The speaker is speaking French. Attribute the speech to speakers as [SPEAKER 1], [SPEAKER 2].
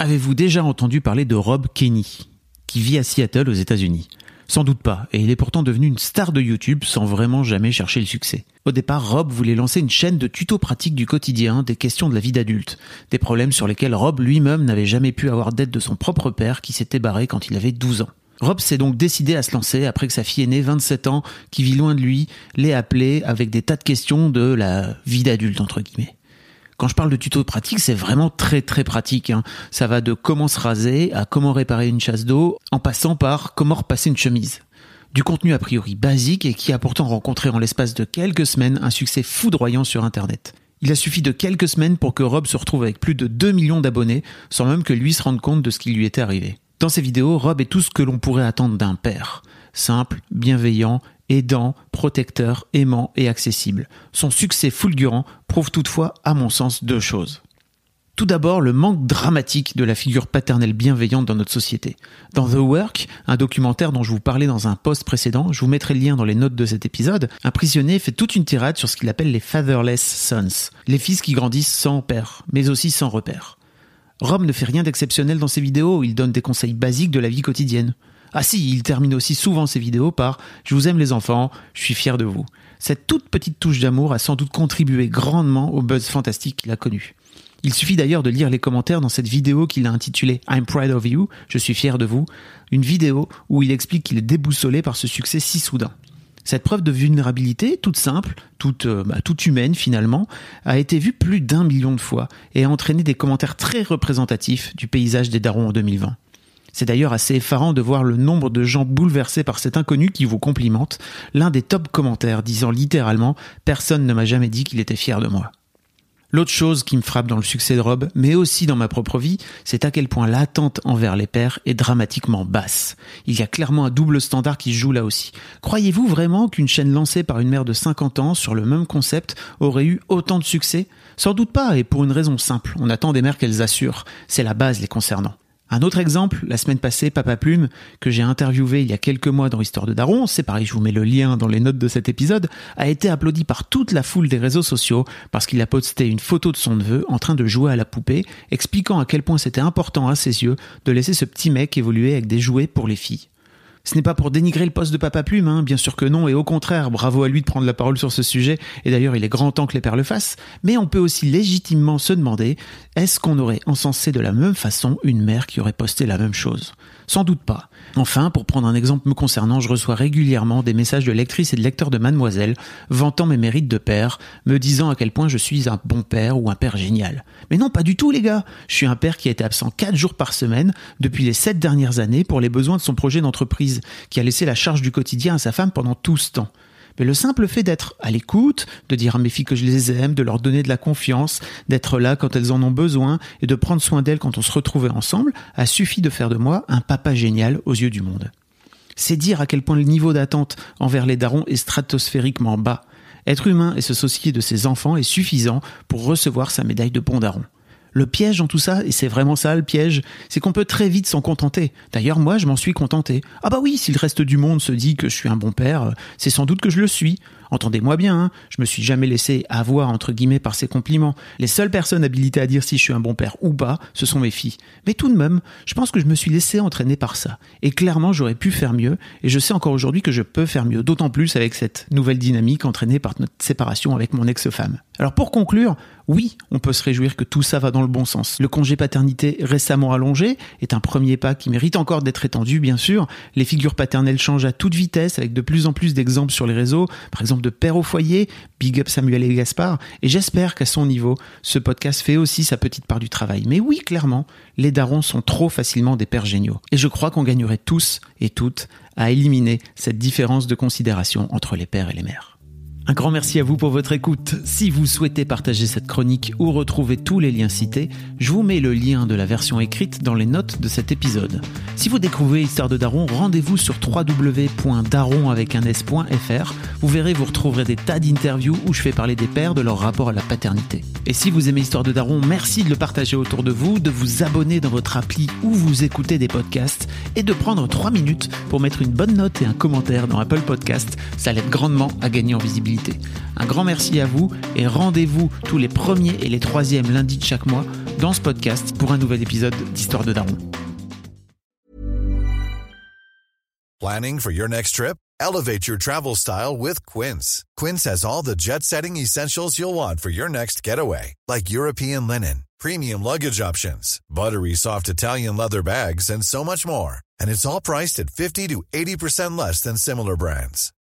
[SPEAKER 1] Avez-vous déjà entendu parler de Rob Kenny, qui vit à Seattle aux États-Unis? Sans doute pas, et il est pourtant devenu une star de YouTube sans vraiment jamais chercher le succès. Au départ, Rob voulait lancer une chaîne de tutos pratiques du quotidien, des questions de la vie d'adulte, des problèmes sur lesquels Rob lui-même n'avait jamais pu avoir d'aide de son propre père qui s'était barré quand il avait 12 ans. Rob s'est donc décidé à se lancer après que sa fille aînée, 27 ans, qui vit loin de lui, l'ait appelé avec des tas de questions de la vie d'adulte, entre guillemets. Quand je parle de tuto pratique, c'est vraiment très très pratique. hein. Ça va de comment se raser à comment réparer une chasse d'eau, en passant par comment repasser une chemise. Du contenu a priori basique et qui a pourtant rencontré en l'espace de quelques semaines un succès foudroyant sur Internet. Il a suffi de quelques semaines pour que Rob se retrouve avec plus de 2 millions d'abonnés, sans même que lui se rende compte de ce qui lui était arrivé. Dans ses vidéos, Rob est tout ce que l'on pourrait attendre d'un père. Simple, bienveillant, aidant, protecteur, aimant et accessible. Son succès fulgurant prouve toutefois, à mon sens, deux choses. Tout d'abord, le manque dramatique de la figure paternelle bienveillante dans notre société. Dans The Work, un documentaire dont je vous parlais dans un post précédent, je vous mettrai le lien dans les notes de cet épisode, un prisonnier fait toute une tirade sur ce qu'il appelle les fatherless sons, les fils qui grandissent sans père, mais aussi sans repère. Rob ne fait rien d'exceptionnel dans ses vidéos, il donne des conseils basiques de la vie quotidienne. Ah si, il termine aussi souvent ses vidéos par Je vous aime les enfants, je suis fier de vous. Cette toute petite touche d'amour a sans doute contribué grandement au buzz fantastique qu'il a connu. Il suffit d'ailleurs de lire les commentaires dans cette vidéo qu'il a intitulée I'm proud of you, je suis fier de vous, une vidéo où il explique qu'il est déboussolé par ce succès si soudain. Cette preuve de vulnérabilité, toute simple, toute, euh, bah, toute humaine finalement, a été vue plus d'un million de fois et a entraîné des commentaires très représentatifs du paysage des darons en 2020. C'est d'ailleurs assez effarant de voir le nombre de gens bouleversés par cet inconnu qui vous complimente, l'un des top commentaires disant littéralement Personne ne m'a jamais dit qu'il était fier de moi. L'autre chose qui me frappe dans le succès de Rob, mais aussi dans ma propre vie, c'est à quel point l'attente envers les pères est dramatiquement basse. Il y a clairement un double standard qui se joue là aussi. Croyez-vous vraiment qu'une chaîne lancée par une mère de 50 ans sur le même concept aurait eu autant de succès? Sans doute pas, et pour une raison simple, on attend des mères qu'elles assurent. C'est la base les concernant. Un autre exemple, la semaine passée, Papa Plume, que j'ai interviewé il y a quelques mois dans Histoire de Daron, c'est pareil, je vous mets le lien dans les notes de cet épisode, a été applaudi par toute la foule des réseaux sociaux parce qu'il a posté une photo de son neveu en train de jouer à la poupée, expliquant à quel point c'était important à ses yeux de laisser ce petit mec évoluer avec des jouets pour les filles. Ce n'est pas pour dénigrer le poste de Papa Plume, hein, bien sûr que non, et au contraire, bravo à lui de prendre la parole sur ce sujet, et d'ailleurs il est grand temps que les pères le fassent, mais on peut aussi légitimement se demander, est-ce qu'on aurait encensé de la même façon une mère qui aurait posté la même chose? Sans doute pas. Enfin, pour prendre un exemple me concernant, je reçois régulièrement des messages de lectrices et de lecteurs de Mademoiselle vantant mes mérites de père, me disant à quel point je suis un bon père ou un père génial. Mais non, pas du tout les gars. Je suis un père qui a été absent 4 jours par semaine depuis les 7 dernières années pour les besoins de son projet d'entreprise, qui a laissé la charge du quotidien à sa femme pendant tout ce temps. Mais le simple fait d'être à l'écoute, de dire à mes filles que je les aime, de leur donner de la confiance, d'être là quand elles en ont besoin et de prendre soin d'elles quand on se retrouvait ensemble, a suffi de faire de moi un papa génial aux yeux du monde. C'est dire à quel point le niveau d'attente envers les darons est stratosphériquement bas. Être humain et se soucier de ses enfants est suffisant pour recevoir sa médaille de bon daron. Le piège dans tout ça, et c'est vraiment ça le piège, c'est qu'on peut très vite s'en contenter. D'ailleurs, moi, je m'en suis contenté. Ah bah oui, si le reste du monde se dit que je suis un bon père, c'est sans doute que je le suis. Entendez-moi bien, hein, je me suis jamais laissé avoir entre guillemets par ces compliments. Les seules personnes habilitées à dire si je suis un bon père ou pas, ce sont mes filles. Mais tout de même, je pense que je me suis laissé entraîner par ça. Et clairement, j'aurais pu faire mieux, et je sais encore aujourd'hui que je peux faire mieux, d'autant plus avec cette nouvelle dynamique entraînée par notre séparation avec mon ex-femme. Alors pour conclure, oui, on peut se réjouir que tout ça va dans le bon sens. Le congé paternité récemment allongé est un premier pas qui mérite encore d'être étendu, bien sûr. Les figures paternelles changent à toute vitesse avec de plus en plus d'exemples sur les réseaux, par exemple de père au foyer, big up Samuel et Gaspard, et j'espère qu'à son niveau, ce podcast fait aussi sa petite part du travail. Mais oui, clairement, les darons sont trop facilement des pères géniaux. Et je crois qu'on gagnerait tous et toutes à éliminer cette différence de considération entre les pères et les mères. Un grand merci à vous pour votre écoute. Si vous souhaitez partager cette chronique ou retrouver tous les liens cités, je vous mets le lien de la version écrite dans les notes de cet épisode. Si vous découvrez Histoire de Daron, rendez-vous sur www.daron avec un s.fr. Vous verrez, vous retrouverez des tas d'interviews où je fais parler des pères de leur rapport à la paternité. Et si vous aimez Histoire de Daron, merci de le partager autour de vous, de vous abonner dans votre appli où vous écoutez des podcasts et de prendre 3 minutes pour mettre une bonne note et un commentaire dans Apple Podcast. Ça l'aide grandement à gagner en visibilité. Un grand merci à vous et rendez-vous tous les premiers et les troisièmes lundis de chaque mois dans ce podcast pour un nouvel épisode d'Histoire de Daron.
[SPEAKER 2] Planning for your next trip? Elevate your travel style with Quince. Quince has all the jet-setting essentials you'll want for your next getaway, like European linen, premium luggage options, buttery soft Italian leather bags, and so much more. And it's all priced at 50 to 80% less than similar brands.